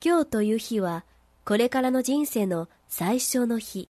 今日という日はこれからの人生の最初の日。